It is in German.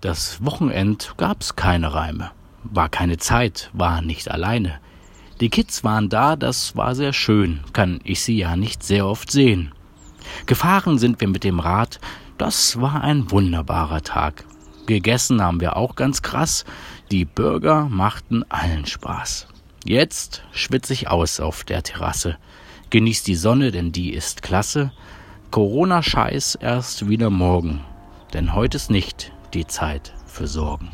Das Wochenend gab's keine Reime. War keine Zeit, war nicht alleine. Die Kids waren da, das war sehr schön, kann ich sie ja nicht sehr oft sehen. Gefahren sind wir mit dem Rad, das war ein wunderbarer Tag. Gegessen haben wir auch ganz krass, die Burger machten allen Spaß. Jetzt schwitz ich aus auf der Terrasse. Genieß die Sonne, denn die ist klasse. Corona-Scheiß erst wieder morgen, denn heute ist nicht die Zeit für Sorgen.